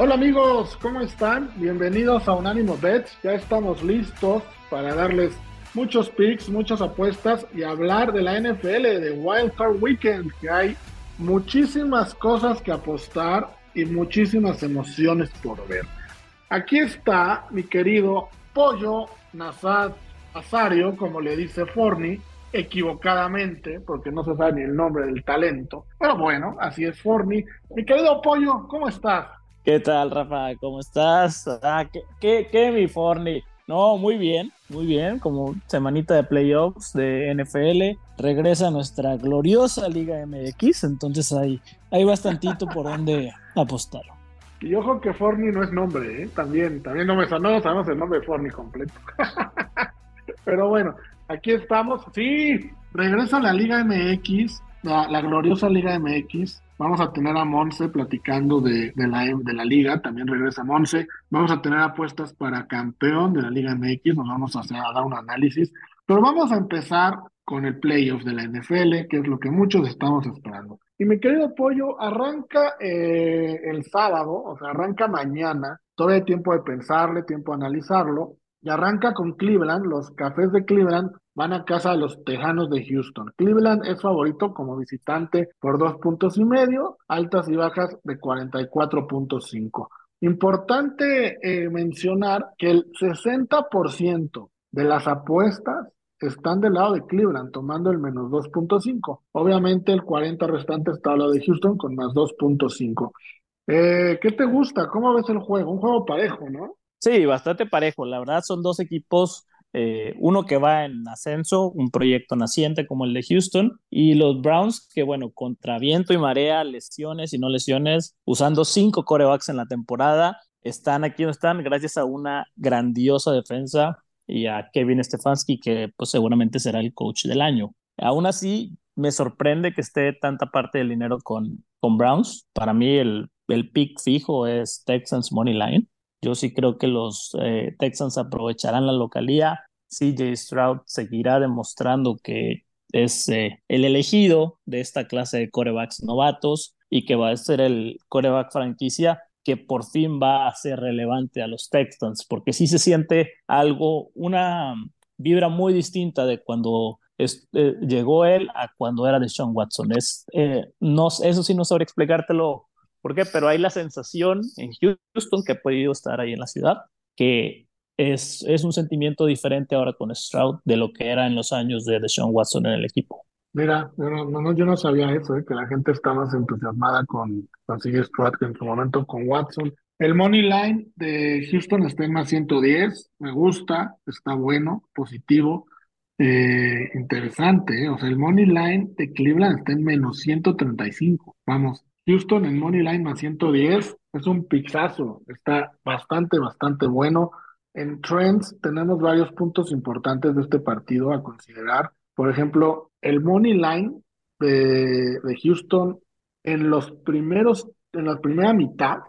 Hola amigos, ¿cómo están? Bienvenidos a Unánimo Bets. Ya estamos listos para darles muchos picks, muchas apuestas y hablar de la NFL, de Wild Card Weekend, que hay muchísimas cosas que apostar y muchísimas emociones por ver. Aquí está mi querido Pollo Nazad Azario, como le dice Forni, equivocadamente, porque no se sabe ni el nombre del talento. Pero bueno, así es Forni. Mi querido Pollo, ¿cómo estás? ¿Qué tal, Rafa? ¿Cómo estás? Ah, ¿qué, qué, mi Forni? No, muy bien, muy bien, como semanita de playoffs de NFL, regresa nuestra gloriosa Liga MX, entonces hay, hay bastantito por donde apostar. Y ojo que Forni no es nombre, ¿eh? también, también no me no sabemos el nombre de Forni completo. Pero bueno, aquí estamos. Sí, regresa la Liga MX, la, gloriosa Liga MX. Vamos a tener a Monse platicando de, la, de la liga, también regresa Monse. Vamos a tener apuestas para campeón de la Liga MX, nos vamos a, hacer, dar un análisis. Pero vamos a empezar con el playoff de la NFL, que es lo que muchos estamos esperando. Y mi querido Pollo, arranca eh, el sábado, o sea, arranca mañana, todavía hay tiempo de pensarle, tiempo de analizarlo, y arranca con Cleveland, los cafés de Cleveland van a casa de los Tejanos de Houston. Cleveland es favorito como visitante por dos puntos y medio, altas y bajas de 44.5. Importante eh, mencionar que el 60% de las apuestas están del lado de Cleveland, tomando el menos 2.5. Obviamente el 40 restante está al lado de Houston con más 2.5. Eh, ¿Qué te gusta? ¿Cómo ves el juego? Un juego parejo, ¿no? Sí, bastante parejo. La verdad son dos equipos, eh, uno que va en ascenso, un proyecto naciente como el de Houston, y los Browns que, bueno, contra viento y marea, lesiones y no lesiones, usando cinco corebacks en la temporada, están aquí donde están gracias a una grandiosa defensa y a Kevin Stefanski, que pues seguramente será el coach del año. Aún así, me sorprende que esté tanta parte del dinero con, con Browns. Para mí el, el pick fijo es Texans Money Line. Yo sí creo que los eh, Texans aprovecharán la localía. CJ Stroud seguirá demostrando que es eh, el elegido de esta clase de corebacks novatos y que va a ser el coreback franquicia que por fin va a ser relevante a los Texans, porque sí se siente algo, una vibra muy distinta de cuando eh, llegó él a cuando era de Sean Watson. Es, no, eso sí no sabré explicártelo ¿Por qué? Pero hay la sensación en Houston, que he podido estar ahí en la ciudad, que es, es un sentimiento diferente ahora con Stroud de lo que era en los años de Deshaun Watson en el equipo. Mira, yo no, yo no sabía eso, ¿eh? que la gente está más entusiasmada con, con Stroud que en su momento con Watson. El money line de Houston está en más 110, me gusta, está bueno, positivo, eh, interesante. ¿eh? O sea, el money line de Cleveland está en menos 135. Vamos, Houston en Money Line más 110 es un pixazo, está bastante, bastante bueno. En Trends tenemos varios puntos importantes de este partido a considerar. Por ejemplo, el Money Line de, de Houston en los primeros, en la primera mitad,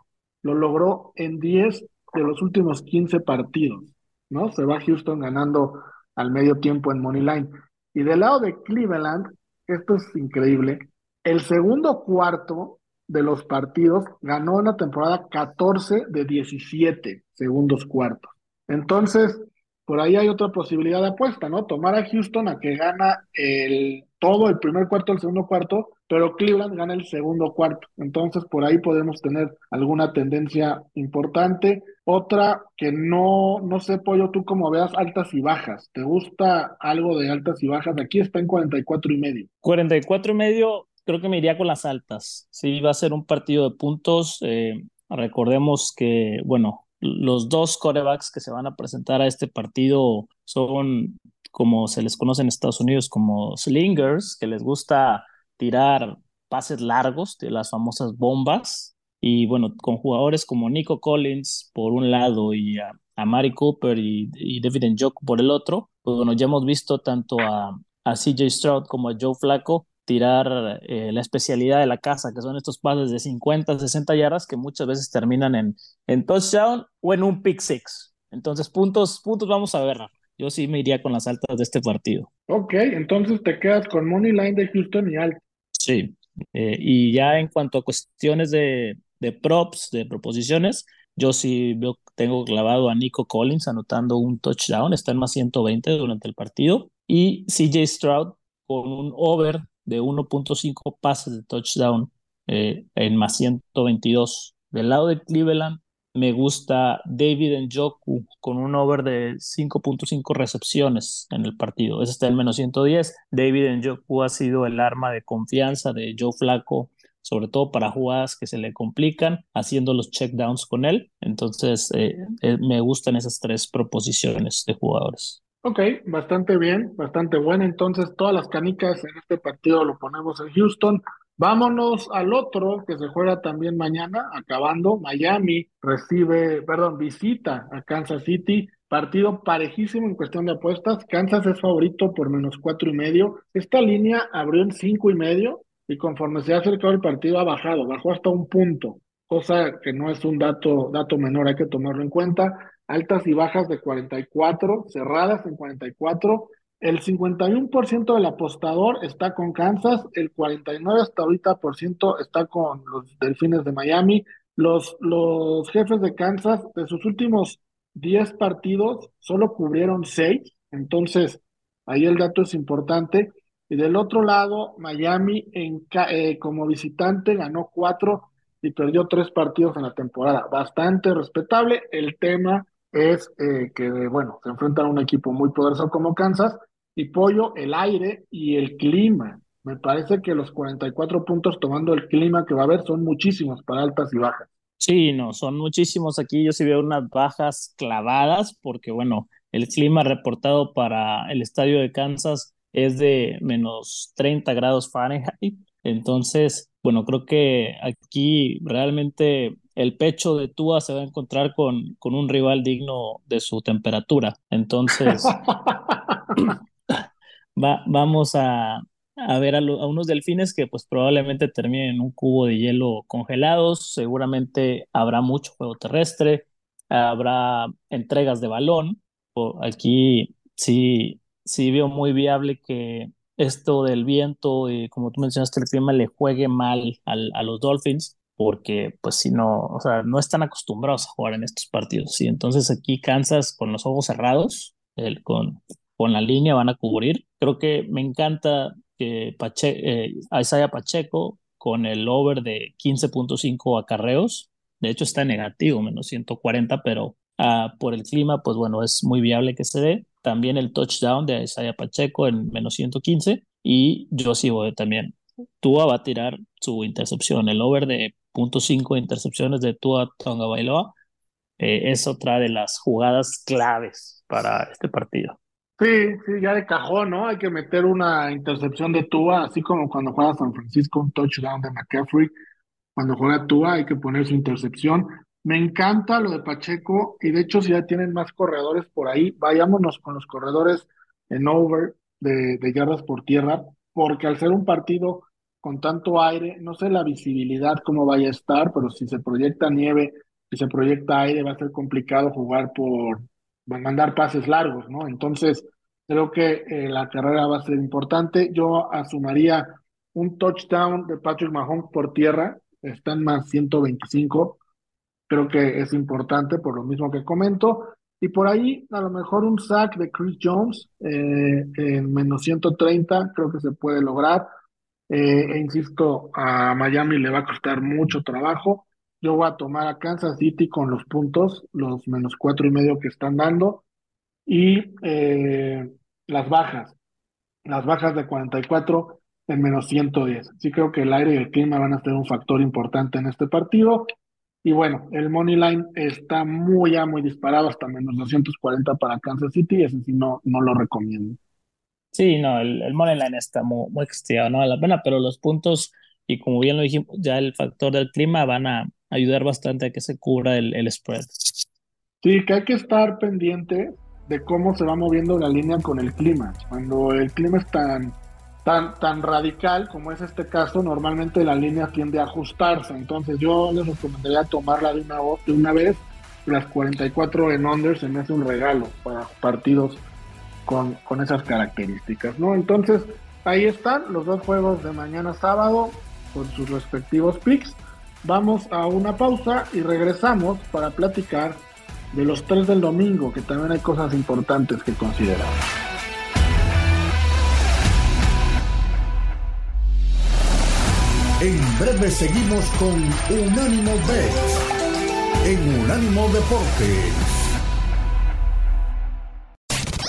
lo logró en 10 de los últimos 15 partidos, ¿no? Se va Houston ganando al medio tiempo en Money Line. Y del lado de Cleveland, esto es increíble, el segundo cuarto de los partidos, ganó en la temporada 14 de 17 segundos cuartos. Entonces, por ahí hay otra posibilidad de apuesta, ¿no? Tomar a Houston a que gana el todo el primer cuarto, el segundo cuarto, pero Cleveland gana el segundo cuarto. Entonces, por ahí podemos tener alguna tendencia importante. Otra que no, no sé, Pollo, tú como veas altas y bajas. ¿Te gusta algo de altas y bajas? Aquí está en 44 y medio. 44 y medio creo que me iría con las altas. Sí, va a ser un partido de puntos. Eh, recordemos que, bueno, los dos corebacks que se van a presentar a este partido son, como se les conoce en Estados Unidos, como slingers, que les gusta tirar pases largos de las famosas bombas. Y bueno, con jugadores como Nico Collins por un lado y a, Mari Cooper y, y David Njoku por el otro, pues bueno, ya hemos visto tanto a, a CJ Stroud como a Joe Flacco tirar eh, la especialidad de la casa, que son estos pases de 50, 60 yardas que muchas veces terminan en, en touchdown o en un pick six. Entonces, puntos, puntos vamos a ver. Yo sí me iría con las altas de este partido. Ok, entonces te quedas con Money Line de Houston y alto. Sí, eh, y ya en cuanto a cuestiones de, de props, de proposiciones, yo sí veo, tengo clavado a Nico Collins anotando un touchdown, está en más 120 durante el partido, y CJ Stroud con un over de 1.5 pases de touchdown eh, en más 122. Del lado de Cleveland, me gusta David Njoku con un over de 5.5 recepciones en el partido. Ese está en menos 110. David Njoku ha sido el arma de confianza de Joe Flaco, sobre todo para jugadas que se le complican, haciendo los checkdowns con él. Entonces, eh, eh, me gustan esas tres proposiciones de jugadores. Ok, bastante bien, bastante bueno. Entonces, todas las canicas en este partido lo ponemos en Houston. Vámonos al otro que se juega también mañana, acabando. Miami recibe, perdón, visita a Kansas City. Partido parejísimo en cuestión de apuestas. Kansas es favorito por menos cuatro y medio. Esta línea abrió en cinco y medio y conforme se ha acercado el partido ha bajado, bajó hasta un punto, cosa que no es un dato, dato menor, hay que tomarlo en cuenta altas y bajas de 44, cerradas en 44. El 51% del apostador está con Kansas, el 49 hasta ahorita por ciento está con los Delfines de Miami. Los, los jefes de Kansas, de sus últimos 10 partidos, solo cubrieron 6, entonces ahí el dato es importante. Y del otro lado, Miami en, eh, como visitante ganó 4 y perdió 3 partidos en la temporada. Bastante respetable. El tema es eh, que, bueno, se enfrentan a un equipo muy poderoso como Kansas y Pollo, el aire y el clima. Me parece que los 44 puntos tomando el clima que va a haber son muchísimos para altas y bajas. Sí, no, son muchísimos aquí. Yo sí veo unas bajas clavadas porque, bueno, el clima reportado para el estadio de Kansas es de menos 30 grados Fahrenheit. Entonces, bueno, creo que aquí realmente el pecho de Tua se va a encontrar con, con un rival digno de su temperatura. Entonces, va, vamos a, ver a, unos delfines que pues probablemente terminen en un cubo de hielo congelados, seguramente habrá mucho juego terrestre, habrá entregas de balón. Aquí sí, sí veo muy viable que esto del viento y como tú mencionaste el clima le juegue mal al, a los Dolphins porque pues si no, o sea, no están acostumbrados a jugar en estos partidos. Y entonces aquí Kansas con los ojos cerrados, el, con, con la línea van a cubrir. Creo que me encanta que Pache, eh, Isaiah Pacheco con el over de 15.5 acarreos, de hecho está negativo, menos 140, pero ah, por el clima, pues bueno, es muy viable que se dé. También el touchdown de Isaiah Pacheco en menos 115 y sí voy también. Tua va a tirar su intercepción, el over de .5 intercepciones de Tua Tonga Bailoa, eh, es otra de las jugadas claves para este partido. Sí, sí, ya de cajón, ¿no? Hay que meter una intercepción de Tua, así como cuando juega San Francisco, un touchdown de McCaffrey. Cuando juega Tua hay que poner su intercepción. Me encanta lo de Pacheco y de hecho si ya tienen más corredores por ahí, vayámonos con los corredores en over de, de yardas por tierra, porque al ser un partido con tanto aire, no sé la visibilidad cómo vaya a estar, pero si se proyecta nieve, si se proyecta aire, va a ser complicado jugar por mandar pases largos, ¿no? Entonces, creo que eh, la carrera va a ser importante. Yo asumiría un touchdown de Patrick Mahomes por tierra, está en más 125, creo que es importante por lo mismo que comento. Y por ahí, a lo mejor un sack de Chris Jones eh, en menos 130, creo que se puede lograr e insisto, a Miami le va a costar mucho trabajo. Yo voy a tomar a Kansas City con los puntos, los menos cuatro y medio que están dando, y eh, las bajas, las bajas de 44 en menos 110. Sí creo que el aire y el clima van a ser un factor importante en este partido. Y bueno, el money line está muy ya muy disparado hasta menos 240 para Kansas City, ese sí no, no lo recomiendo. Sí, no, el, el money line está muy, muy castigado, no vale la pena, pero los puntos, y como bien lo dijimos, ya el factor del clima van a ayudar bastante a que se cubra el, el spread. Sí, que hay que estar pendiente de cómo se va moviendo la línea con el clima. Cuando el clima es tan, tan, tan radical como es este caso, normalmente la línea tiende a ajustarse. Entonces yo les recomendaría tomarla de una, de una vez. Las 44 en under se me hace un regalo para partidos con, con esas características, ¿no? Entonces, ahí están los dos juegos de mañana sábado con sus respectivos picks. Vamos a una pausa y regresamos para platicar de los tres del domingo, que también hay cosas importantes que considerar. En breve seguimos con Unánimo Bet en Unánimo Deportes.